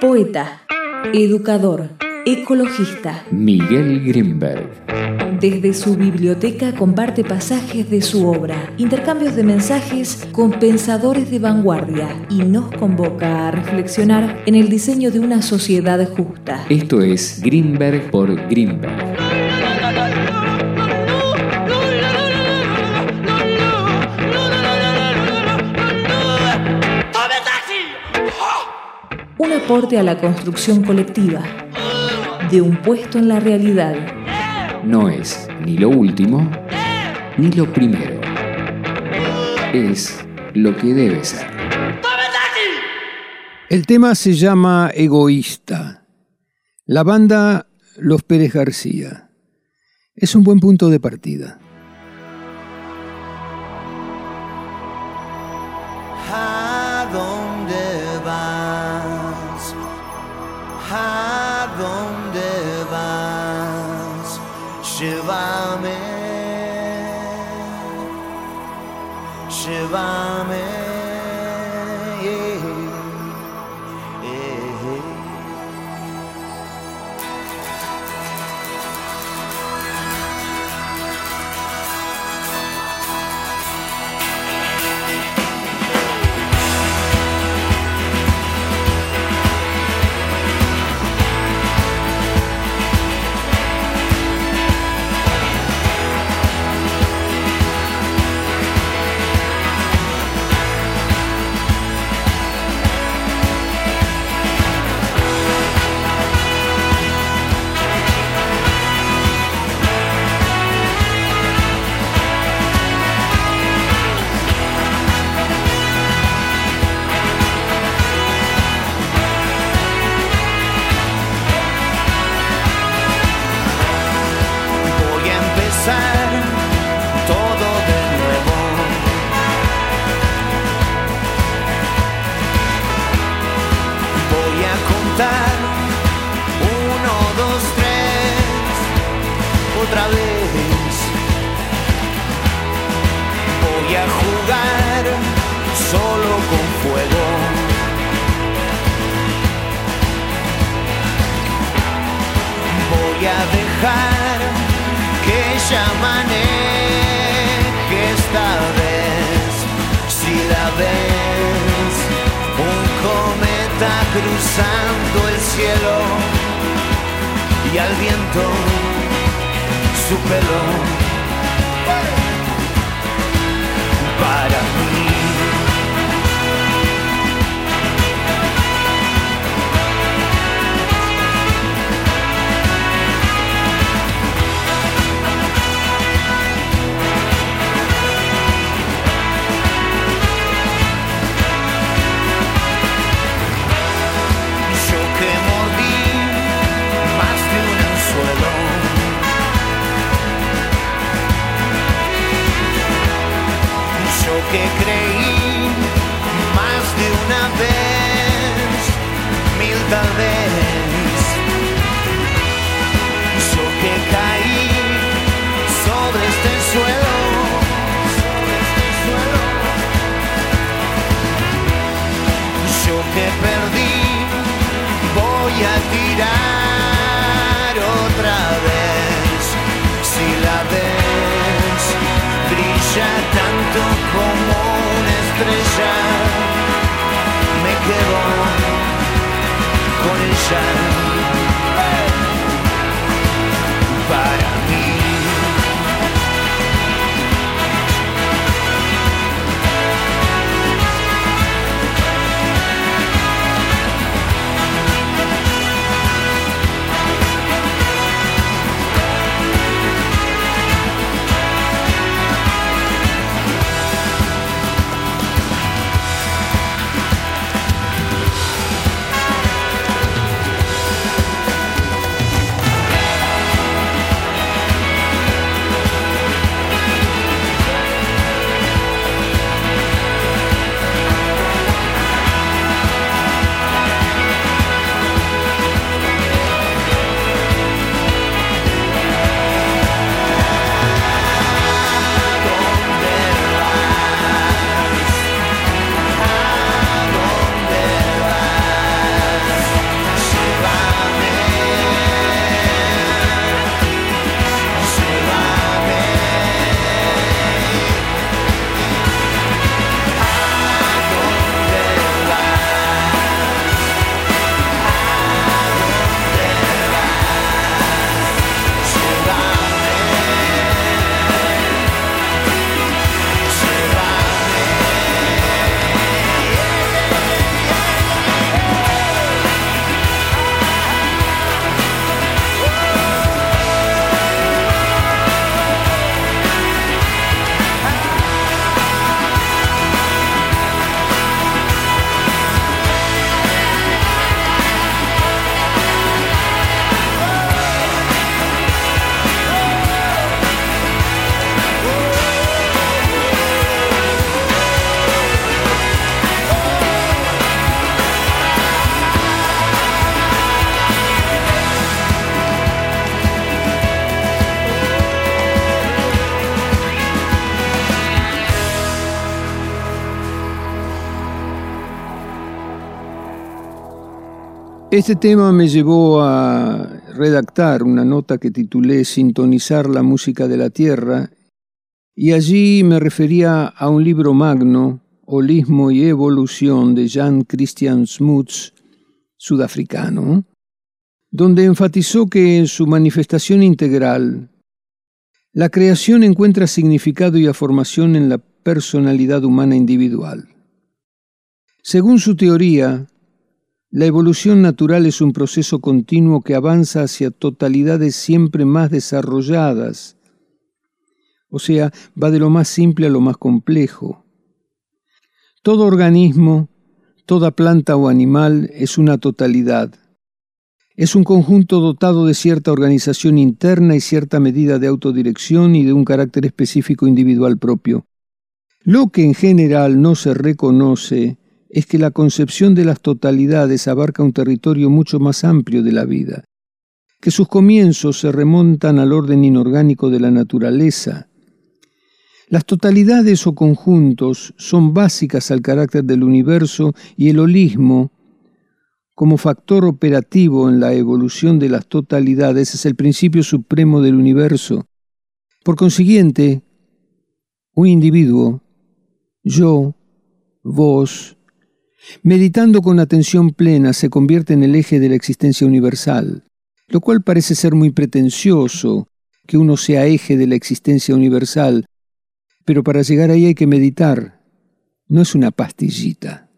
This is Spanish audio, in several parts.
Poeta, educador, ecologista. Miguel Grimberg. Desde su biblioteca comparte pasajes de su obra, intercambios de mensajes con pensadores de vanguardia y nos convoca a reflexionar en el diseño de una sociedad justa. Esto es Grimberg por Grimberg. Un aporte a la construcción colectiva de un puesto en la realidad. No es ni lo último ni lo primero. Es lo que debe ser. El tema se llama Egoísta. La banda Los Pérez García. Es un buen punto de partida. Shivame. Otra vez. Voy a jugar solo con fuego. Voy a dejar que ella maneje esta vez. Si la ves, un cometa cruzando el cielo y al viento su pelo. Que creí más de una vez Mil tal vez. Yo que caí sobre este suelo Sobre este suelo. Yo que perdí con Este tema me llevó a redactar una nota que titulé Sintonizar la música de la tierra y allí me refería a un libro magno, Holismo y Evolución de Jan Christian Smuts, sudafricano, donde enfatizó que en su manifestación integral, la creación encuentra significado y afirmación en la personalidad humana individual. Según su teoría, la evolución natural es un proceso continuo que avanza hacia totalidades siempre más desarrolladas, o sea, va de lo más simple a lo más complejo. Todo organismo, toda planta o animal es una totalidad. Es un conjunto dotado de cierta organización interna y cierta medida de autodirección y de un carácter específico individual propio. Lo que en general no se reconoce es que la concepción de las totalidades abarca un territorio mucho más amplio de la vida, que sus comienzos se remontan al orden inorgánico de la naturaleza. Las totalidades o conjuntos son básicas al carácter del universo y el holismo, como factor operativo en la evolución de las totalidades, es el principio supremo del universo. Por consiguiente, un individuo, yo, vos, Meditando con atención plena se convierte en el eje de la existencia universal, lo cual parece ser muy pretencioso, que uno sea eje de la existencia universal, pero para llegar ahí hay que meditar, no es una pastillita.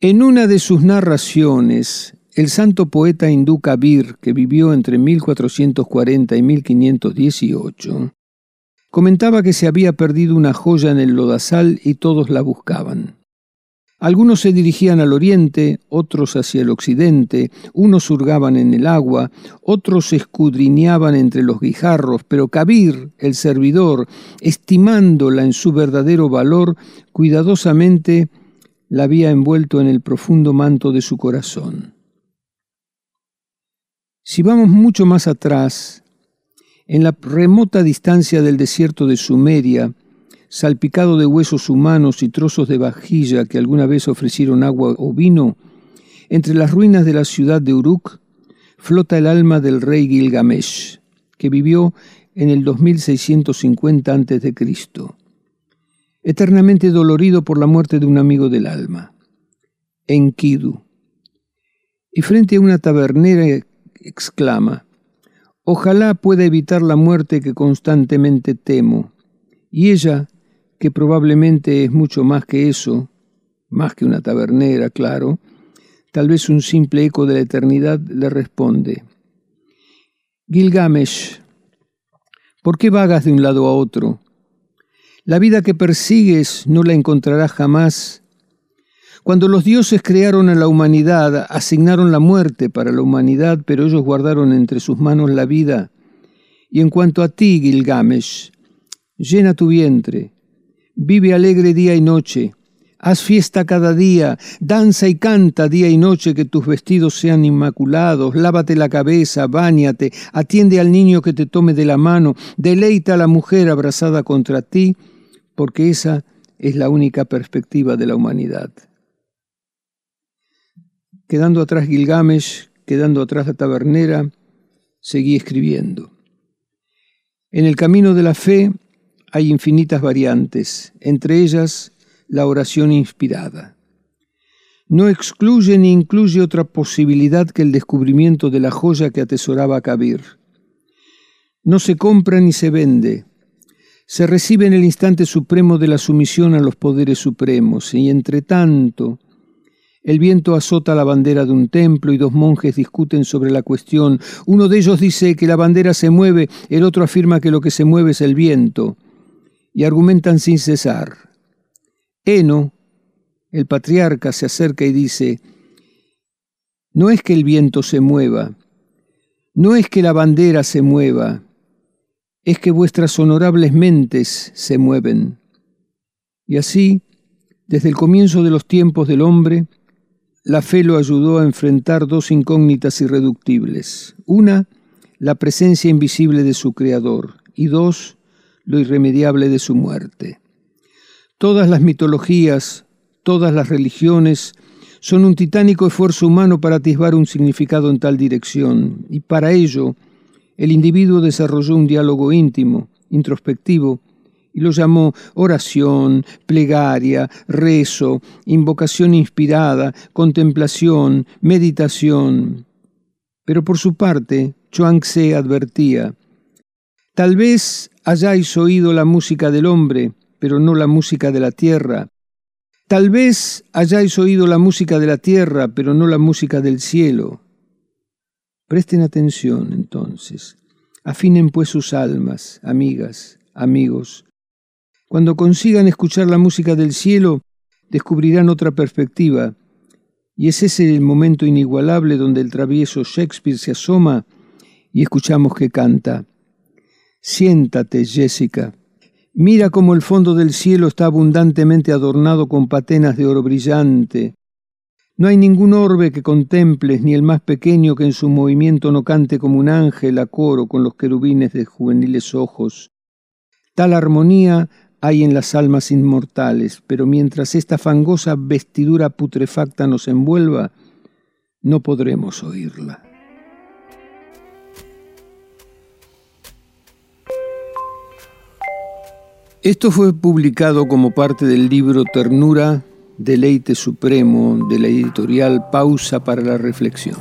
En una de sus narraciones, el santo poeta hindú Kabir, que vivió entre 1440 y 1518, comentaba que se había perdido una joya en el lodazal y todos la buscaban. Algunos se dirigían al oriente, otros hacia el occidente, unos hurgaban en el agua, otros escudriñaban entre los guijarros, pero Kabir, el servidor, estimándola en su verdadero valor, cuidadosamente la había envuelto en el profundo manto de su corazón. Si vamos mucho más atrás, en la remota distancia del desierto de Sumeria, salpicado de huesos humanos y trozos de vajilla que alguna vez ofrecieron agua o vino, entre las ruinas de la ciudad de Uruk flota el alma del rey Gilgamesh, que vivió en el 2650 a.C., eternamente dolorido por la muerte de un amigo del alma, Enkidu. Y frente a una tabernera exclama, Ojalá pueda evitar la muerte que constantemente temo. Y ella, que probablemente es mucho más que eso, más que una tabernera, claro, tal vez un simple eco de la eternidad, le responde, Gilgamesh, ¿por qué vagas de un lado a otro? La vida que persigues no la encontrarás jamás. Cuando los dioses crearon a la humanidad, asignaron la muerte para la humanidad, pero ellos guardaron entre sus manos la vida. Y en cuanto a ti, Gilgamesh, llena tu vientre, Vive alegre día y noche. Haz fiesta cada día, danza y canta día y noche que tus vestidos sean inmaculados, lávate la cabeza, báñate, atiende al niño que te tome de la mano, deleita a la mujer abrazada contra ti, porque esa es la única perspectiva de la humanidad. Quedando atrás Gilgamesh, quedando atrás la tabernera, seguí escribiendo. En el camino de la fe hay infinitas variantes, entre ellas la oración inspirada. No excluye ni incluye otra posibilidad que el descubrimiento de la joya que atesoraba Kabir. No se compra ni se vende. Se recibe en el instante supremo de la sumisión a los poderes supremos, y entre tanto, el viento azota la bandera de un templo y dos monjes discuten sobre la cuestión. Uno de ellos dice que la bandera se mueve, el otro afirma que lo que se mueve es el viento y argumentan sin cesar. Eno, el patriarca, se acerca y dice, no es que el viento se mueva, no es que la bandera se mueva, es que vuestras honorables mentes se mueven. Y así, desde el comienzo de los tiempos del hombre, la fe lo ayudó a enfrentar dos incógnitas irreductibles. Una, la presencia invisible de su Creador, y dos, lo irremediable de su muerte. Todas las mitologías, todas las religiones son un titánico esfuerzo humano para atisbar un significado en tal dirección, y para ello el individuo desarrolló un diálogo íntimo, introspectivo, y lo llamó oración, plegaria, rezo, invocación inspirada, contemplación, meditación. Pero por su parte, Chuang-Tse advertía, tal vez hayáis oído la música del hombre, pero no la música de la tierra, Tal vez hayáis oído la música de la tierra, pero no la música del cielo. Presten atención, entonces. Afinen pues sus almas, amigas, amigos. Cuando consigan escuchar la música del cielo, descubrirán otra perspectiva, y es ese el momento inigualable donde el travieso Shakespeare se asoma y escuchamos que canta. Siéntate, Jessica. Mira cómo el fondo del cielo está abundantemente adornado con patenas de oro brillante. No hay ningún orbe que contemples, ni el más pequeño que en su movimiento no cante como un ángel a coro con los querubines de juveniles ojos. Tal armonía hay en las almas inmortales, pero mientras esta fangosa vestidura putrefacta nos envuelva, no podremos oírla. Esto fue publicado como parte del libro Ternura, Deleite Supremo de la editorial Pausa para la Reflexión.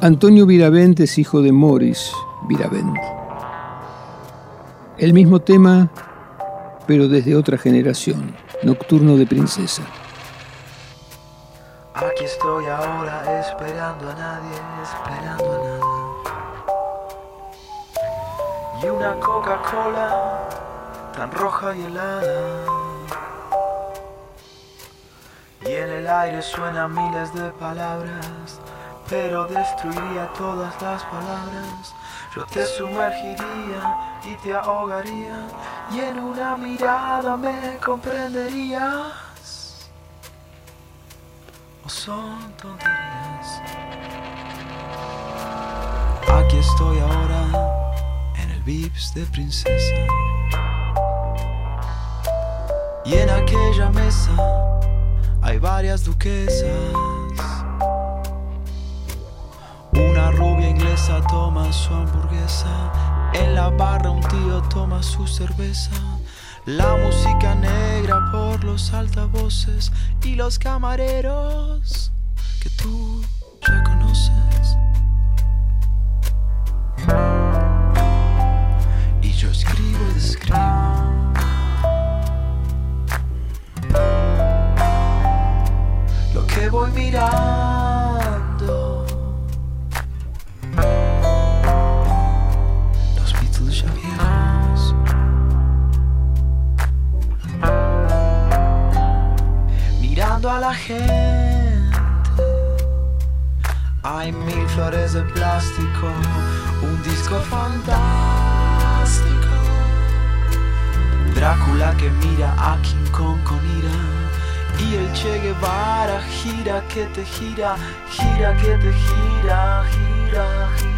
Antonio Viravent es hijo de Morris Viravent. El mismo tema, pero desde otra generación. Nocturno de Princesa. Aquí estoy ahora esperando a nadie, esperando a nada. Y una Coca-Cola tan roja y helada. Y en el aire suenan miles de palabras, pero destruiría todas las palabras. Yo te sumergiría y te ahogaría y en una mirada me comprenderías. ¿O son tonterías? Aquí estoy ahora en el Vips de princesa. Y en aquella mesa hay varias duquesas. Una rubia inglesa toma su hamburguesa. En la barra un tío toma su cerveza. La música negra por los altavoces y los camareros que tú ya conoces. Y yo escribo y describo. Lo que voy mirando. Hay mil flores de plástico. Un disco fantástico. Drácula que mira a King Kong con ira. Y el Che Guevara gira que te gira, gira que te gira, gira, gira.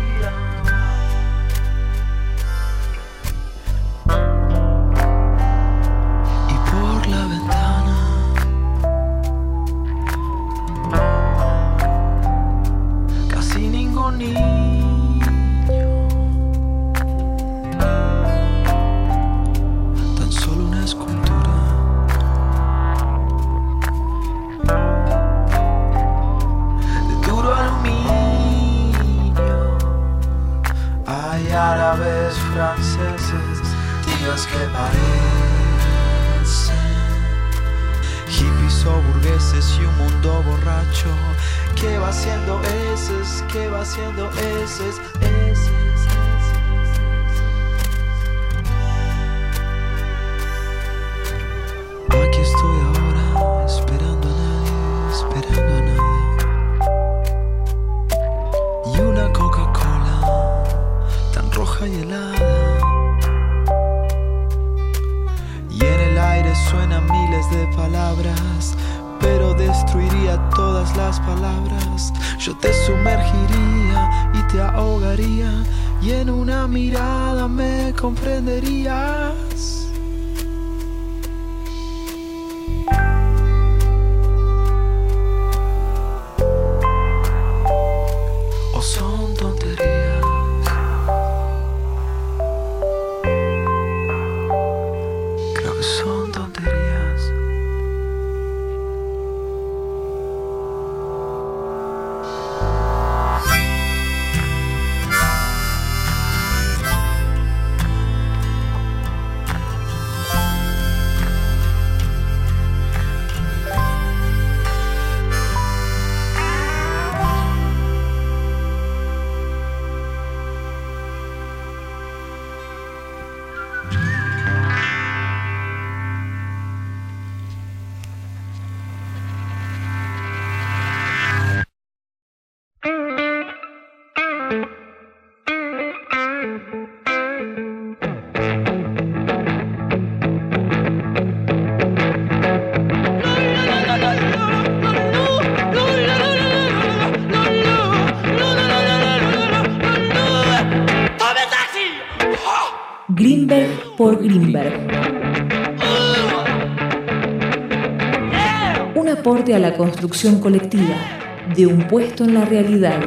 Y un mundo borracho que va haciendo eses, que va haciendo eses, eses. Aquí estoy ahora, esperando a nadie, esperando a nada. Y una Coca-Cola tan roja y helada. Y en el aire suenan miles de palabras, destruiría todas las palabras. Yo te sumergiría y te ahogaría y en una mirada me comprenderías. Un aporte a la construcción colectiva de un puesto en la realidad.